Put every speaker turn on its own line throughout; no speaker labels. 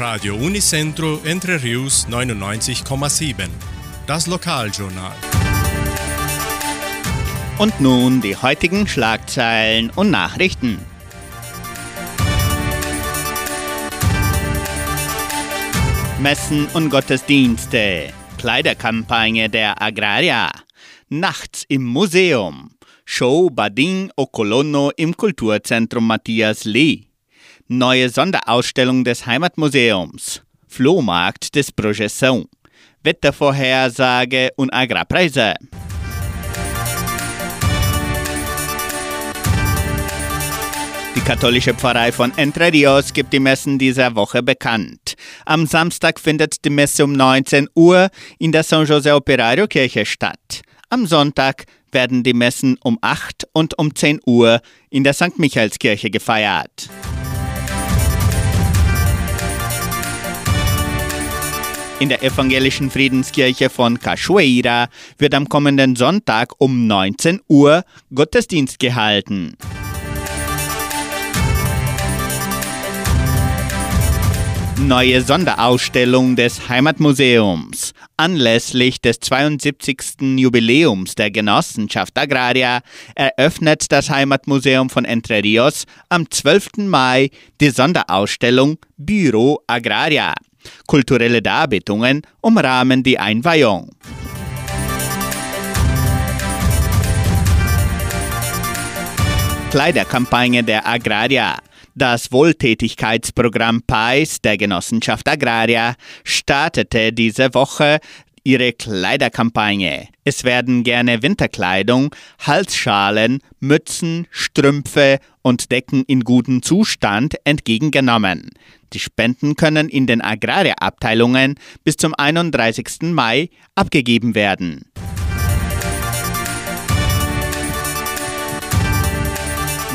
Radio Unicentro Entre Rius 99,7. Das Lokaljournal.
Und nun die heutigen Schlagzeilen und Nachrichten. Messen und Gottesdienste. Kleiderkampagne der Agraria. Nachts im Museum. Show Badin o Colono im Kulturzentrum Matthias Lee. Neue Sonderausstellung des Heimatmuseums. Flohmarkt des Projeção. Wettervorhersage und Agrarpreise. Die katholische Pfarrei von Entre Rios gibt die Messen dieser Woche bekannt. Am Samstag findet die Messe um 19 Uhr in der San José Operario Kirche statt. Am Sonntag werden die Messen um 8 und um 10 Uhr in der St. Michaelskirche gefeiert. In der evangelischen Friedenskirche von Cachoeira wird am kommenden Sonntag um 19 Uhr Gottesdienst gehalten. Neue Sonderausstellung des Heimatmuseums. Anlässlich des 72. Jubiläums der Genossenschaft Agraria eröffnet das Heimatmuseum von Entre Rios am 12. Mai die Sonderausstellung Büro Agraria. Kulturelle Darbietungen umrahmen die Einweihung. Kleiderkampagne der Agraria. Das Wohltätigkeitsprogramm PAIS der Genossenschaft Agraria startete diese Woche ihre Kleiderkampagne. Es werden gerne Winterkleidung, Halsschalen, Mützen, Strümpfe und Decken in gutem Zustand entgegengenommen. Die Spenden können in den Agrarabteilungen bis zum 31. Mai abgegeben werden.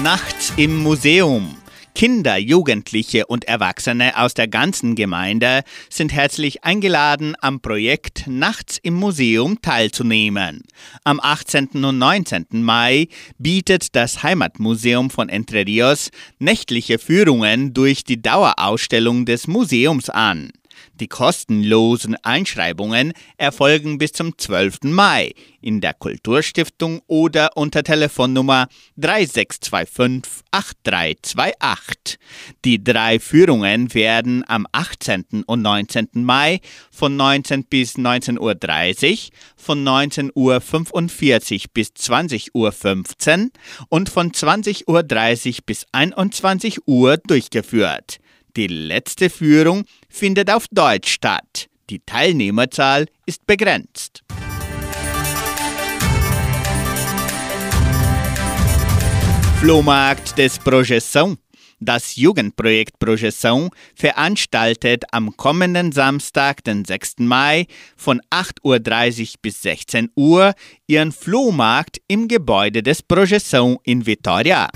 Nachts im Museum. Kinder, Jugendliche und Erwachsene aus der ganzen Gemeinde sind herzlich eingeladen, am Projekt Nachts im Museum teilzunehmen. Am 18. und 19. Mai bietet das Heimatmuseum von Entre Rios nächtliche Führungen durch die Dauerausstellung des Museums an. Die kostenlosen Einschreibungen erfolgen bis zum 12. Mai in der Kulturstiftung oder unter Telefonnummer 3625 8328. Die drei Führungen werden am 18. und 19. Mai von 19 bis 19.30 Uhr, von 19.45 Uhr bis 20.15 Uhr und von 20.30 Uhr bis 21 Uhr durchgeführt. Die letzte Führung findet auf Deutsch statt. Die Teilnehmerzahl ist begrenzt. Flohmarkt des Projeção. Das Jugendprojekt Projeção veranstaltet am kommenden Samstag, den 6. Mai, von 8.30 Uhr bis 16 Uhr ihren Flohmarkt im Gebäude des Projeção in Vitória.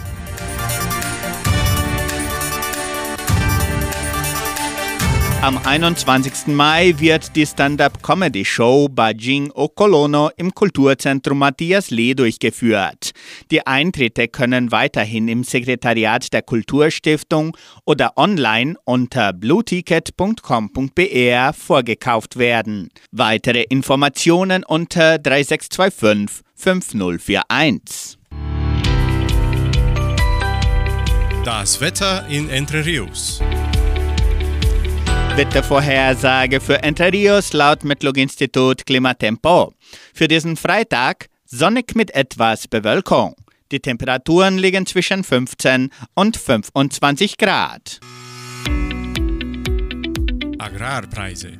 Am 21. Mai wird die Stand-up-Comedy-Show Bajing o Colono im Kulturzentrum Matthias Lee durchgeführt. Die Eintritte können weiterhin im Sekretariat der Kulturstiftung oder online unter blueticket.com.br vorgekauft werden. Weitere Informationen unter 3625 5041.
Das Wetter in Entre Rios.
Wettervorhersage für Entre Rios laut Metlog-Institut Klimatempo. Für diesen Freitag sonnig mit etwas Bewölkung. Die Temperaturen liegen zwischen 15 und 25 Grad.
Agrarpreise.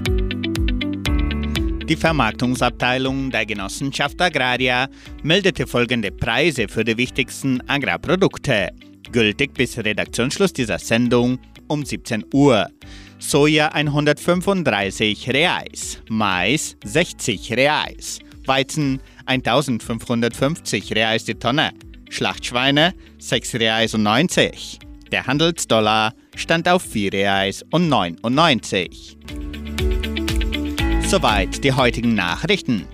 Die Vermarktungsabteilung der Genossenschaft Agraria meldete folgende Preise für die wichtigsten Agrarprodukte, gültig bis Redaktionsschluss dieser Sendung um 17 Uhr. Soja 135 Reais, Mais 60 Reais, Weizen 1550 Reais die Tonne, Schlachtschweine 6 Reais und 90. Der Handelsdollar stand auf 4 Reais und 99. Soweit die heutigen Nachrichten.